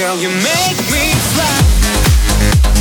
Girl, you make me fly.